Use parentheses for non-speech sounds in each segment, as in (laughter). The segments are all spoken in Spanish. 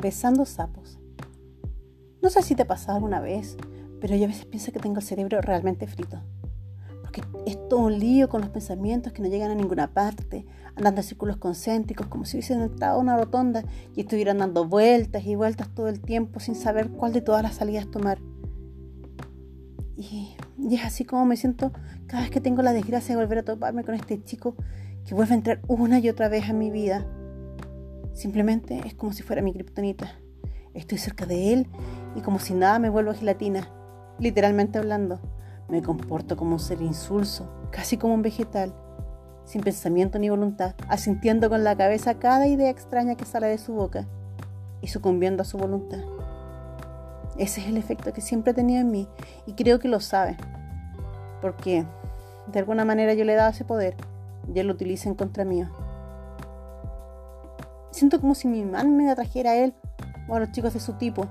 besando sapos. No sé si te ha pasado alguna vez, pero yo a veces pienso que tengo el cerebro realmente frito. Porque es todo un lío con los pensamientos que no llegan a ninguna parte, andando en círculos concéntricos, como si hubiesen entrado a una rotonda y estuvieran dando vueltas y vueltas todo el tiempo sin saber cuál de todas las salidas tomar. Y, y es así como me siento cada vez que tengo la desgracia de volver a toparme con este chico que vuelve a entrar una y otra vez a mi vida. Simplemente es como si fuera mi kriptonita. Estoy cerca de él y como si nada me vuelvo gelatina, literalmente hablando. Me comporto como un ser insulso, casi como un vegetal, sin pensamiento ni voluntad, asintiendo con la cabeza cada idea extraña que sale de su boca y sucumbiendo a su voluntad. Ese es el efecto que siempre ha tenido en mí y creo que lo sabe, porque de alguna manera yo le he dado ese poder y él lo utiliza en contra mío. Siento como si mi man me atrajera a él o a los chicos de su tipo.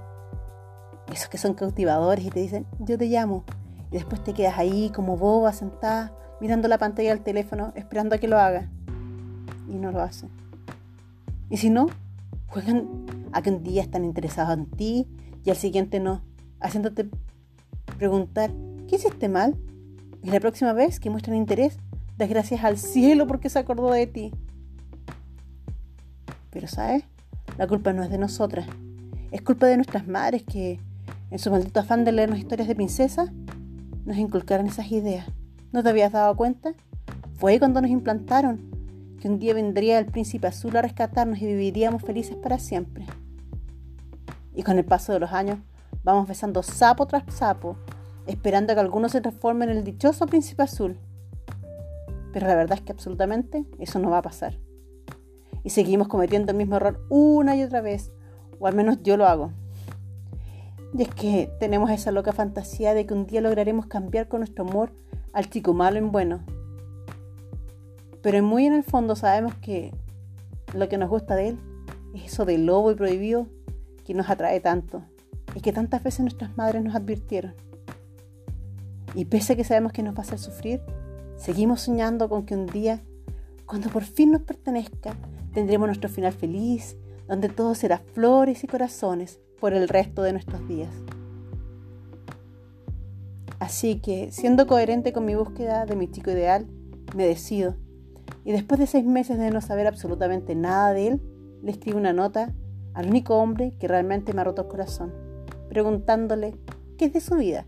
Esos que son cautivadores y te dicen, yo te llamo. Y después te quedas ahí como boba, sentada, mirando la pantalla del teléfono, esperando a que lo haga. Y no lo hace. Y si no, juegan a que un día están interesados en ti y al siguiente no, haciéndote preguntar, ¿qué hiciste mal? Y la próxima vez que muestran interés, das gracias al cielo porque se acordó de ti. Pero ¿sabes? La culpa no es de nosotras. Es culpa de nuestras madres que, en su maldito afán de leernos historias de princesas, nos inculcaron esas ideas. ¿No te habías dado cuenta? Fue cuando nos implantaron que un día vendría el príncipe azul a rescatarnos y viviríamos felices para siempre. Y con el paso de los años vamos besando sapo tras sapo, esperando a que alguno se transforme en el dichoso príncipe azul. Pero la verdad es que absolutamente eso no va a pasar y seguimos cometiendo el mismo error una y otra vez, o al menos yo lo hago. Y es que tenemos esa loca fantasía de que un día lograremos cambiar con nuestro amor al chico malo en bueno. Pero muy en el fondo sabemos que lo que nos gusta de él es eso de lobo y prohibido que nos atrae tanto y que tantas veces nuestras madres nos advirtieron. Y pese a que sabemos que nos va a hacer sufrir, seguimos soñando con que un día, cuando por fin nos pertenezca, Tendremos nuestro final feliz, donde todo será flores y corazones por el resto de nuestros días. Así que, siendo coherente con mi búsqueda de mi chico ideal, me decido. Y después de seis meses de no saber absolutamente nada de él, le escribo una nota al único hombre que realmente me ha roto el corazón, preguntándole qué es de su vida.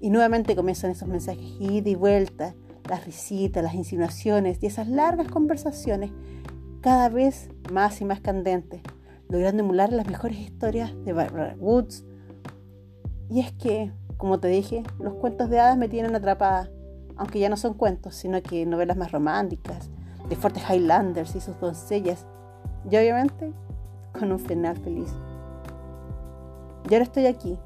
Y nuevamente comienzan esos mensajes ida y vuelta, las risitas, las insinuaciones y esas largas conversaciones cada vez más y más candente, logrando emular las mejores historias de Barbara Woods. Y es que, como te dije, los cuentos de hadas me tienen atrapada, aunque ya no son cuentos, sino que novelas más románticas, de fuertes Highlanders y sus doncellas, y obviamente con un final feliz. Y ahora estoy aquí,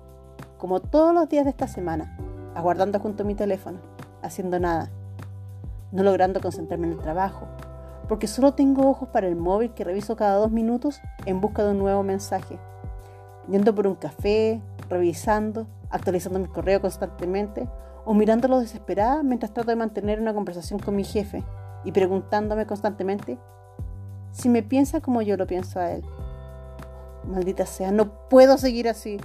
como todos los días de esta semana, aguardando junto a mi teléfono, haciendo nada, no logrando concentrarme en el trabajo, porque solo tengo ojos para el móvil que reviso cada dos minutos en busca de un nuevo mensaje. Yendo por un café, revisando, actualizando mi correo constantemente o mirándolo desesperada mientras trato de mantener una conversación con mi jefe y preguntándome constantemente si me piensa como yo lo pienso a él. Maldita sea, no puedo seguir así.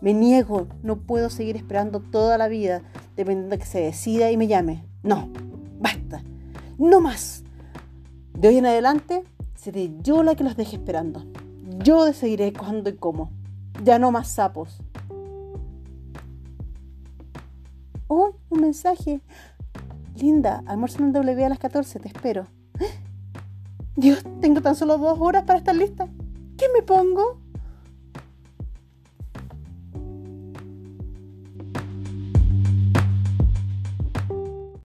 Me niego, no puedo seguir esperando toda la vida dependiendo de que se decida y me llame. No, basta, no más. De hoy en adelante seré yo la que los deje esperando. Yo decidiré cuándo y cómo. Ya no más sapos. Oh, un mensaje. Linda, almuerzo en W a las 14, te espero. (gasps) Dios, tengo tan solo dos horas para estar lista. ¿Qué me pongo?